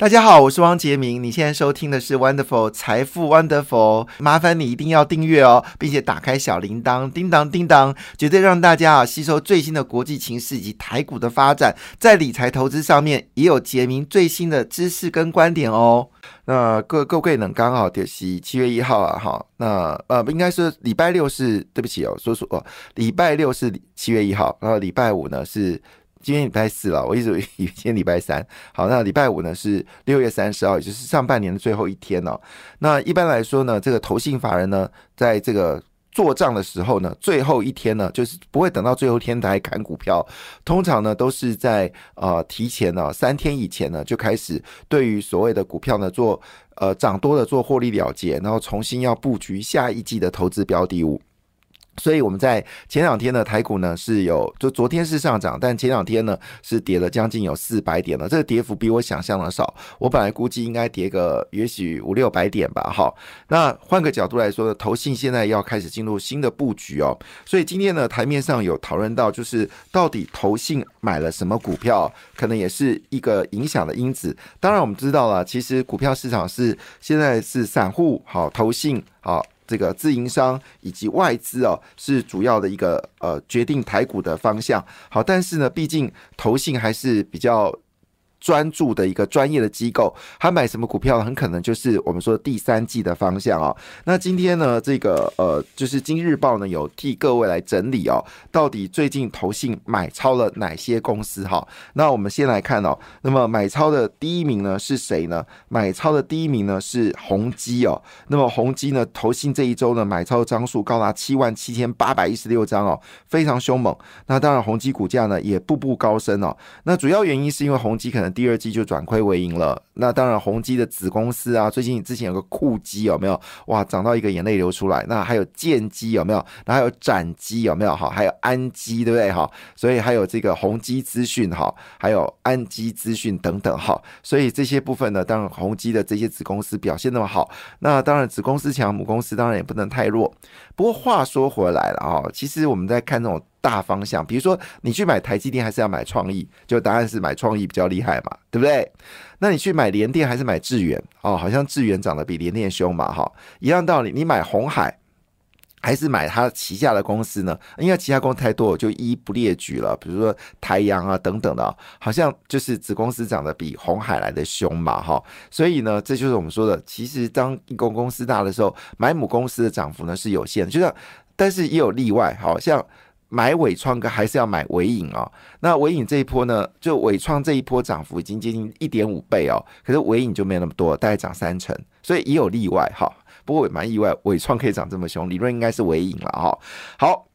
大家好，我是汪杰明。你现在收听的是 Wonderful 财富 Wonderful，麻烦你一定要订阅哦，并且打开小铃铛，叮当叮当，绝对让大家啊吸收最新的国际情势以及台股的发展，在理财投资上面也有杰明最新的知识跟观点哦。那各各位呢，刚好就是七月一号啊，哈，那呃，应该是礼拜六是对不起哦，说说哦，礼拜六是七月一号，然后礼拜五呢是。今天礼拜四了，我一直以为今天礼拜三。好，那礼拜五呢是六月三十号，也就是上半年的最后一天哦。那一般来说呢，这个投信法人呢，在这个做账的时候呢，最后一天呢，就是不会等到最后一天才砍股票，通常呢都是在呃提前呢三天以前呢就开始对于所谓的股票呢做呃涨多的做获利了结，然后重新要布局下一季的投资标的物。所以我们在前两天的，台股呢是有，就昨天是上涨，但前两天呢是跌了将近有四百点了，这个跌幅比我想象的少。我本来估计应该跌个也许五六百点吧，哈。那换个角度来说呢，投信现在要开始进入新的布局哦。所以今天呢，台面上有讨论到，就是到底投信买了什么股票，可能也是一个影响的因子。当然我们知道了，其实股票市场是现在是散户好，投信好。这个自营商以及外资哦，是主要的一个呃决定台股的方向。好，但是呢，毕竟投信还是比较。专注的一个专业的机构，他买什么股票，很可能就是我们说第三季的方向哦。那今天呢，这个呃，就是《今日报》呢有替各位来整理哦，到底最近投信买超了哪些公司哈？那我们先来看哦，那么买超的第一名呢是谁呢？买超的第一名呢是宏基哦。那么宏基呢，投信这一周呢买超张数高达七万七千八百一十六张哦，非常凶猛。那当然，宏基股价呢也步步高升哦。那主要原因是因为宏基可能。第二季就转亏为盈了。那当然，宏基的子公司啊，最近之前有个酷基有没有？哇，涨到一个眼泪流出来。那还有建基有没有？那还有展基有没有？哈，还有安基对不对？哈，所以还有这个宏基资讯哈，还有安基资讯等等哈。所以这些部分呢，当然宏基的这些子公司表现那么好，那当然子公司强，母公司当然也不能太弱。不过话说回来了啊，其实我们在看这种。大方向，比如说你去买台积电还是要买创意？就答案是买创意比较厉害嘛，对不对？那你去买联电还是买智源？哦，好像智源涨得比联电凶嘛，哈，一样道理。你买红海还是买它旗下的公司呢？因为其他公司太多，我就一一不列举了。比如说台阳啊等等的，好像就是子公司涨得比红海来的凶嘛，哈。所以呢，这就是我们说的，其实当一公公司大的时候，买母公司的涨幅呢是有限，就像但是也有例外，好像。买伟创哥还是要买伟影哦。那伟影这一波呢，就伟创这一波涨幅已经接近一点五倍哦。可是伟影就没那么多，大概涨三成，所以也有例外哈。不过也蛮意外，伟创可以涨这么凶，理论应该是伟影了哈。好，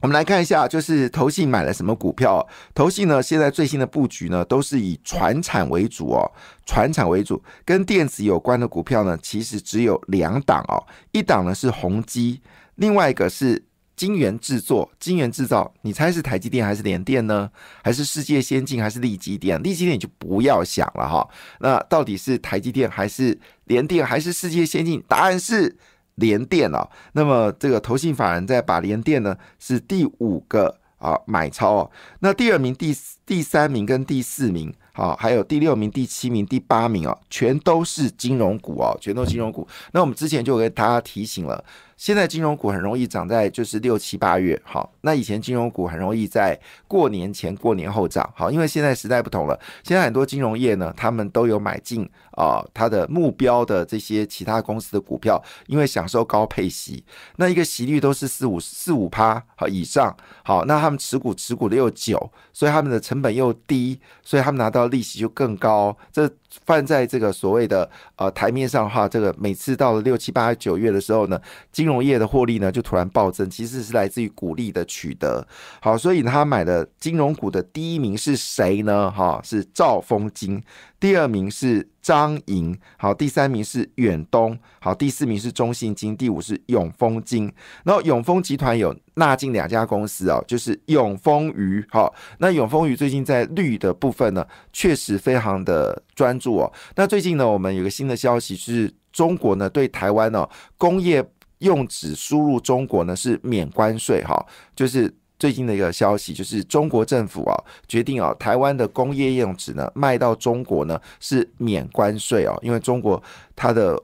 我们来看一下，就是投信买了什么股票？投信呢，现在最新的布局呢，都是以船产为主哦，船产为主，跟电子有关的股票呢，其实只有两档哦，一档呢是宏基，另外一个是。晶圆制作，晶圆制造，你猜是台积电还是联电呢？还是世界先进还是利基电？利基电你就不要想了哈。那到底是台积电还是联电还是世界先进？答案是联电哦。那么这个投信法人在把联电呢是第五个啊买超哦。那第二名、第第三名跟第四名，好，还有第六名、第七名、第八名哦，全都是金融股哦，全都金融股。那我们之前就给大家提醒了。现在金融股很容易涨在就是六七八月，好，那以前金融股很容易在过年前、过年后涨，好，因为现在时代不同了，现在很多金融业呢，他们都有买进啊，它的目标的这些其他公司的股票，因为享受高配息，那一个息率都是四五四五趴好以上，好，那他们持股持股的又久，所以他们的成本又低，所以他们拿到利息就更高，这。放在这个所谓的呃台面上的话，这个每次到了六七八九月的时候呢，金融业的获利呢就突然暴增，其实是来自于股利的取得。好，所以他买的金融股的第一名是谁呢？哈，是兆丰金。第二名是张营，好，第三名是远东，好，第四名是中信金，第五是永丰金。然后永丰集团有纳进两家公司啊，就是永丰鱼，好，那永丰鱼最近在绿的部分呢，确实非常的专注哦。那最近呢，我们有个新的消息是，中国呢对台湾呢工业用纸输入中国呢是免关税，哈，就是。最近的一个消息，就是中国政府啊决定啊，台湾的工业用纸呢卖到中国呢是免关税哦，因为中国它的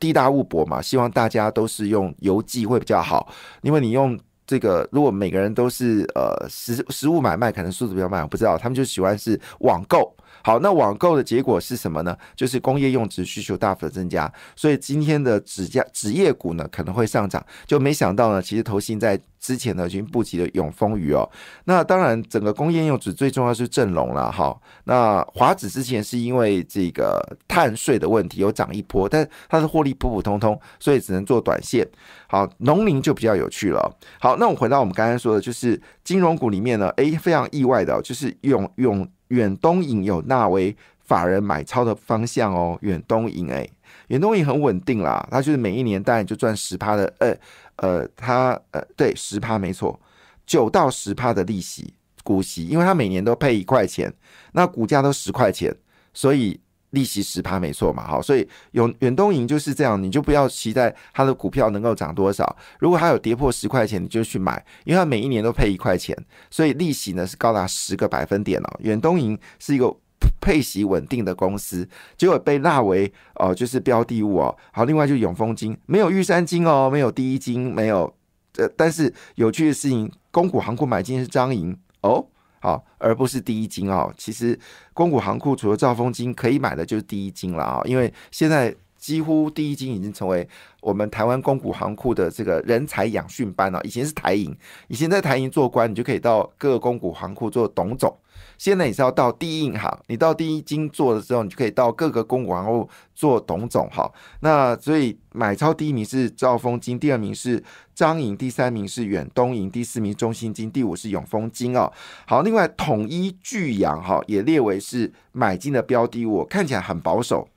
地大物博嘛，希望大家都是用邮寄会比较好，因为你用这个，如果每个人都是呃实实物买卖，可能速度比较慢，我不知道，他们就喜欢是网购。好，那网购的结果是什么呢？就是工业用纸需求大幅的增加，所以今天的纸价纸业股呢可能会上涨。就没想到呢，其实投信在之前呢已经布局了永丰余哦。那当然，整个工业用纸最重要是正龙了哈。那华指之前是因为这个碳税的问题有涨一波，但它的获利普普通通，所以只能做短线。好，农林就比较有趣了。好，那我们回到我们刚才说的，就是金融股里面呢，诶，非常意外的，就是永永。远东影有纳为法人买超的方向哦，远东影哎，远东银很稳定啦，它就是每一年当然就赚十趴的，呃呃，它呃对十趴没错，九到十趴的利息股息，因为它每年都配一块钱，那股价都十块钱，所以。利息十趴没错嘛，好，所以永远东银就是这样，你就不要期待它的股票能够涨多少。如果它有跌破十块钱，你就去买，因为它每一年都配一块钱，所以利息呢是高达十个百分点哦。远东银是一个配息稳定的公司，结果被纳为哦就是标的物哦。好，另外就是永丰金没有玉山金哦，没有第一金，没有呃，但是有趣的事情，公股行库买金是张银哦。好，而不是第一金哦。其实，公股行库除了兆丰金可以买的，就是第一金了啊。因为现在几乎第一金已经成为我们台湾公股行库的这个人才养训班了。以前是台银，以前在台银做官，你就可以到各个公股行库做董总。现在你是要到第一银行，你到第一金做的时候，你就可以到各个公股行库做董总。哈，那所以买超第一名是兆丰金，第二名是张银，第三名是远东银，第四名中信金，第五是永丰金哦。好，另外统一巨阳哈也列为是买进的标的物，看起来很保守，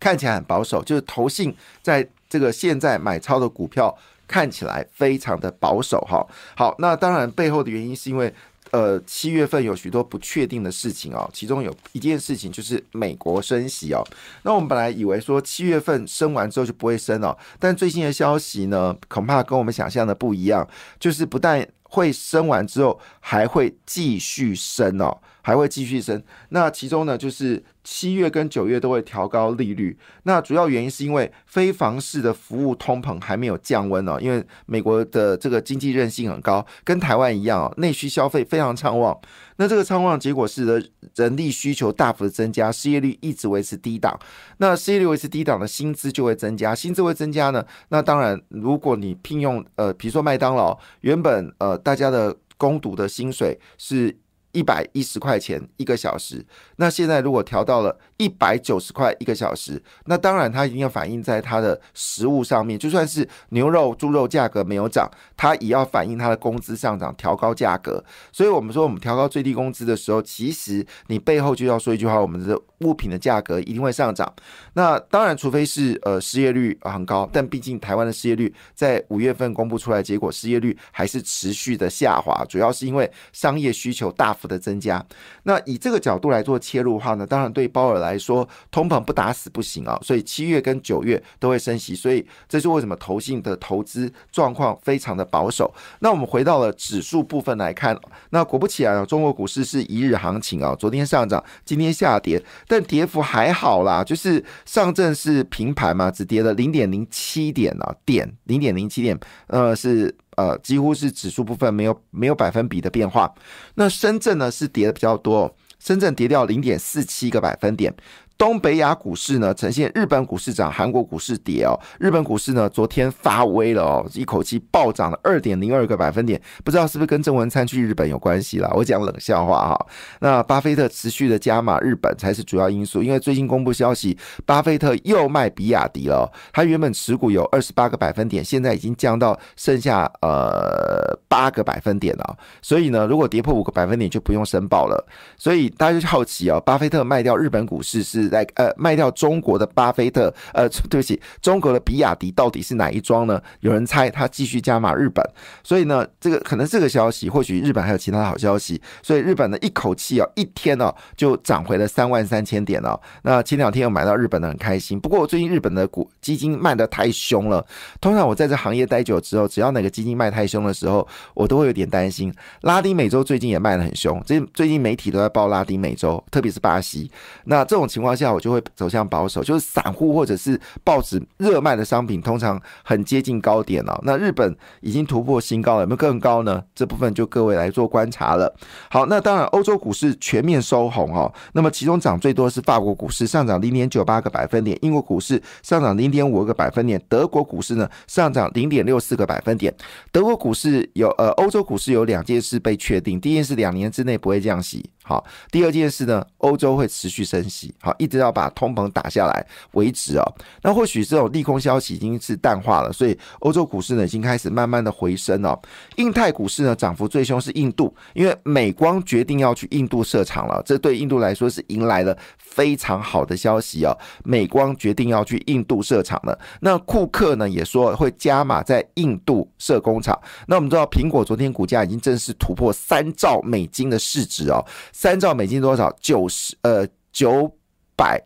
看起来很保守，就是投信在这个现在买超的股票看起来非常的保守哈。好，那当然背后的原因是因为。呃，七月份有许多不确定的事情哦，其中有一件事情就是美国升息哦。那我们本来以为说七月份升完之后就不会升了，但最新的消息呢，恐怕跟我们想象的不一样，就是不但会升完之后，还会继续升哦。还会继续升，那其中呢，就是七月跟九月都会调高利率。那主要原因是因为非房市的服务通膨还没有降温哦，因为美国的这个经济韧性很高，跟台湾一样哦，内需消费非常畅旺。那这个畅旺结果是的，人力需求大幅的增加，失业率一直维持低档。那失业率维持低档的薪资就会增加，薪资会增加呢，那当然，如果你聘用呃，比如说麦当劳，原本呃大家的工读的薪水是。一百一十块钱一个小时，那现在如果调到了一百九十块一个小时，那当然它一定要反映在它的食物上面。就算是牛肉、猪肉价格没有涨，它也要反映它的工资上涨，调高价格。所以，我们说我们调高最低工资的时候，其实你背后就要说一句话：我们的物品的价格一定会上涨。那当然，除非是呃失业率很高，但毕竟台湾的失业率在五月份公布出来，结果失业率还是持续的下滑，主要是因为商业需求大。的增加，那以这个角度来做切入的话呢，当然对鲍尔来说，通膨不打死不行啊，所以七月跟九月都会升息，所以这是为什么投信的投资状况非常的保守。那我们回到了指数部分来看，那果不其然啊，中国股市是一日行情啊，昨天上涨，今天下跌，但跌幅还好啦，就是上证是平盘嘛，只跌了零点零七点啊，点零点零七点，呃是。呃，几乎是指数部分没有没有百分比的变化。那深圳呢是跌的比较多，深圳跌掉零点四七个百分点。东北亚股市呢，呈现日本股市涨，韩国股市跌哦。日本股市呢，昨天发威了哦，一口气暴涨了二点零二个百分点，不知道是不是跟郑文灿去日本有关系啦？我讲冷笑话哈。那巴菲特持续的加码日本才是主要因素，因为最近公布消息，巴菲特又卖比亚迪了。他原本持股有二十八个百分点，现在已经降到剩下呃八个百分点了。所以呢，如果跌破五个百分点就不用申报了。所以大家就好奇哦，巴菲特卖掉日本股市是。来呃卖掉中国的巴菲特，呃，对不起，中国的比亚迪到底是哪一桩呢？有人猜他继续加码日本，所以呢，这个可能这个消息，或许日本还有其他的好消息，所以日本呢一口气哦一天哦就涨回了三万三千点哦。那前两天又买到日本的很开心，不过我最近日本的股基金卖的太凶了。通常我在这行业待久之后，只要哪个基金卖太凶的时候，我都会有点担心。拉丁美洲最近也卖的很凶，最最近媒体都在报拉丁美洲，特别是巴西。那这种情况下，我就会走向保守，就是散户或者是报纸热卖的商品，通常很接近高点了。那日本已经突破新高了，有没有更高呢？这部分就各位来做观察了。好，那当然欧洲股市全面收红哦。那么其中涨最多是法国股市上涨零点九八个百分点，英国股市上涨零点五个百分点，德国股市呢上涨零点六四个百分点。德国股市有呃，欧洲股市有两件事被确定，第一件事两年之内不会降息。好，第二件事呢，欧洲会持续升息，好，一直要把通膨打下来为止哦。那或许这种利空消息已经是淡化了，所以欧洲股市呢已经开始慢慢的回升哦。印太股市呢涨幅最凶是印度，因为美光决定要去印度设厂了，这对印度来说是迎来了非常好的消息哦。美光决定要去印度设厂了，那库克呢也说会加码在印度设工厂。那我们知道苹果昨天股价已经正式突破三兆美金的市值哦。三兆美金多少？九十呃九百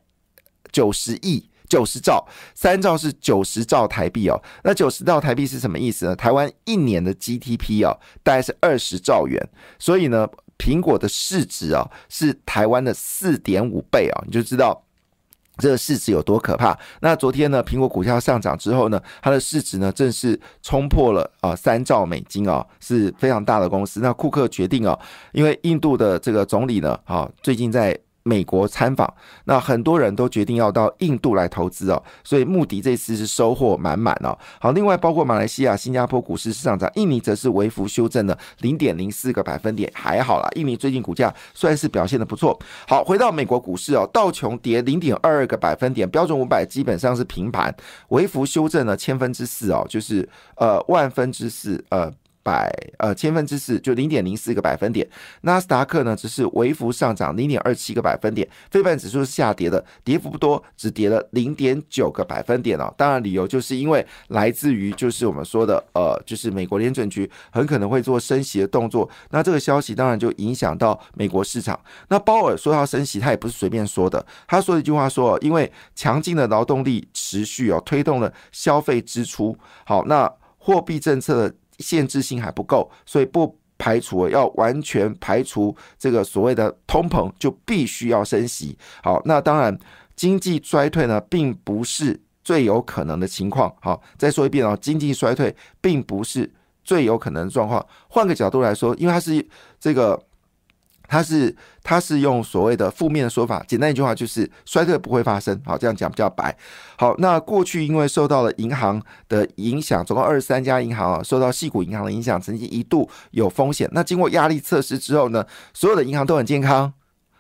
九十亿，九十兆，三兆是九十兆台币哦。那九十兆台币是什么意思呢？台湾一年的 GDP 哦，大概是二十兆元。所以呢，苹果的市值啊，是台湾的四点五倍啊，你就知道。这个市值有多可怕？那昨天呢，苹果股价上涨之后呢，它的市值呢正式冲破了啊三兆美金啊，是非常大的公司。那库克决定啊，因为印度的这个总理呢，啊最近在。美国参访，那很多人都决定要到印度来投资哦，所以穆迪这次是收获满满哦。好，另外包括马来西亚、新加坡股市上涨，印尼则是微幅修正了零点零四个百分点，还好啦。印尼最近股价算是表现的不错。好，回到美国股市哦，道琼跌零点二二个百分点，标准五百基本上是平盘，微幅修正了千分之四哦，就是呃万分之四呃。百呃千分之四就零点零四个百分点，纳斯达克呢只是微幅上涨零点二七个百分点，非半指数是下跌的，跌幅不多，只跌了零点九个百分点哦。当然理由就是因为来自于就是我们说的呃，就是美国联准局很可能会做升息的动作，那这个消息当然就影响到美国市场。那鲍尔说要升息，他也不是随便说的，他说一句话说，因为强劲的劳动力持续哦，推动了消费支出。好，那货币政策的。限制性还不够，所以不排除要完全排除这个所谓的通膨，就必须要升息。好，那当然经济衰退呢，并不是最有可能的情况。好，再说一遍哦，经济衰退并不是最有可能的状况。换个角度来说，因为它是这个。它是它是用所谓的负面的说法，简单一句话就是衰退不会发生。好，这样讲比较白。好，那过去因为受到了银行的影响，总共二十三家银行啊，受到细股银行的影响，曾经一度有风险。那经过压力测试之后呢，所有的银行都很健康。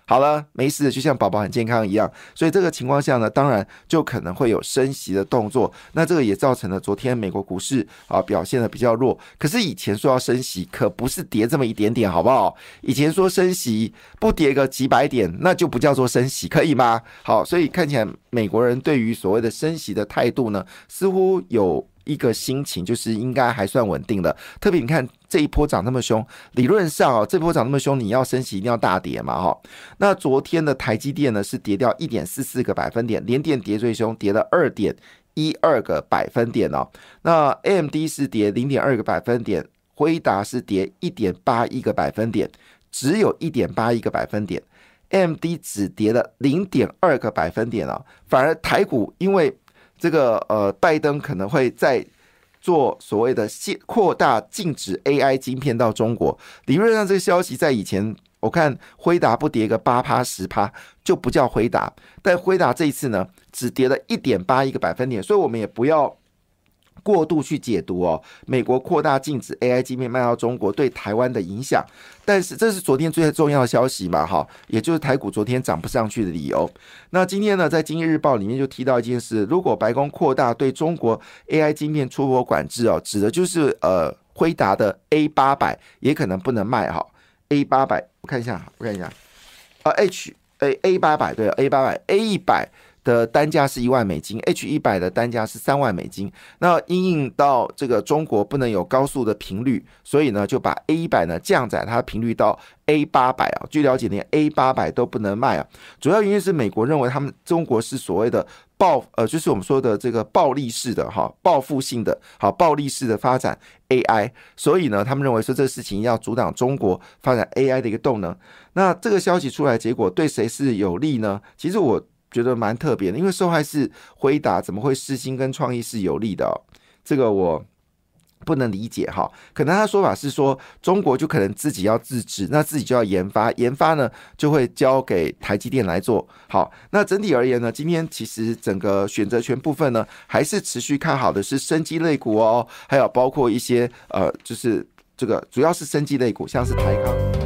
好了，没事，就像宝宝很健康一样，所以这个情况下呢，当然就可能会有升息的动作。那这个也造成了昨天美国股市啊表现的比较弱。可是以前说要升息，可不是跌这么一点点，好不好？以前说升息不跌个几百点，那就不叫做升息，可以吗？好，所以看起来美国人对于所谓的升息的态度呢，似乎有。一个心情就是应该还算稳定的，特别你看这一波涨那么凶，理论上哦，这波涨那么凶，你要升息一定要大跌嘛哈。那昨天的台积电呢是跌掉一点四四个百分点，连电跌最凶，跌了二点一二个百分点哦。那 AMD 是跌零点二个百分点，辉达是跌一点八一个百分点，只有一点八一个百分点，MD 只跌了零点二个百分点啊，反而台股因为。这个呃，拜登可能会在做所谓的限扩大禁止 AI 晶片到中国。理论上，这个消息在以前，我看辉达不跌个八趴十趴就不叫辉达，但辉达这一次呢，只跌了一点八一个百分点，所以我们也不要。过度去解读哦，美国扩大禁止 AI 芯片卖到中国对台湾的影响，但是这是昨天最重要的消息嘛？哈，也就是台股昨天涨不上去的理由。那今天呢，在《经济日报》里面就提到一件事：如果白宫扩大对中国 AI 芯片出口管制哦，指的就是呃，辉达的 A 八百也可能不能卖哈。A 八百，我看一下，我看一下，啊，H A A 八百对 A 八百 A 一百。的单价是一万美金，H 一百的单价是三万美金。那因应到这个中国不能有高速的频率，所以呢就把 A 一百呢降载它频率到 A 八百啊。据了解，连 A 八百都不能卖啊。主要原因是美国认为他们中国是所谓的暴呃，就是我们说的这个暴力式的哈，报复性的好暴力式的发展 AI，所以呢他们认为说这个事情要阻挡中国发展 AI 的一个动能。那这个消息出来，结果对谁是有利呢？其实我。觉得蛮特别的，因为受害是回答，怎么会私心跟创意是有利的？这个我不能理解哈。可能他说法是说，中国就可能自己要自制，那自己就要研发，研发呢就会交给台积电来做好。那整体而言呢，今天其实整个选择权部分呢，还是持续看好的是生机类股哦，还有包括一些呃，就是这个主要是生机类股，像是台康。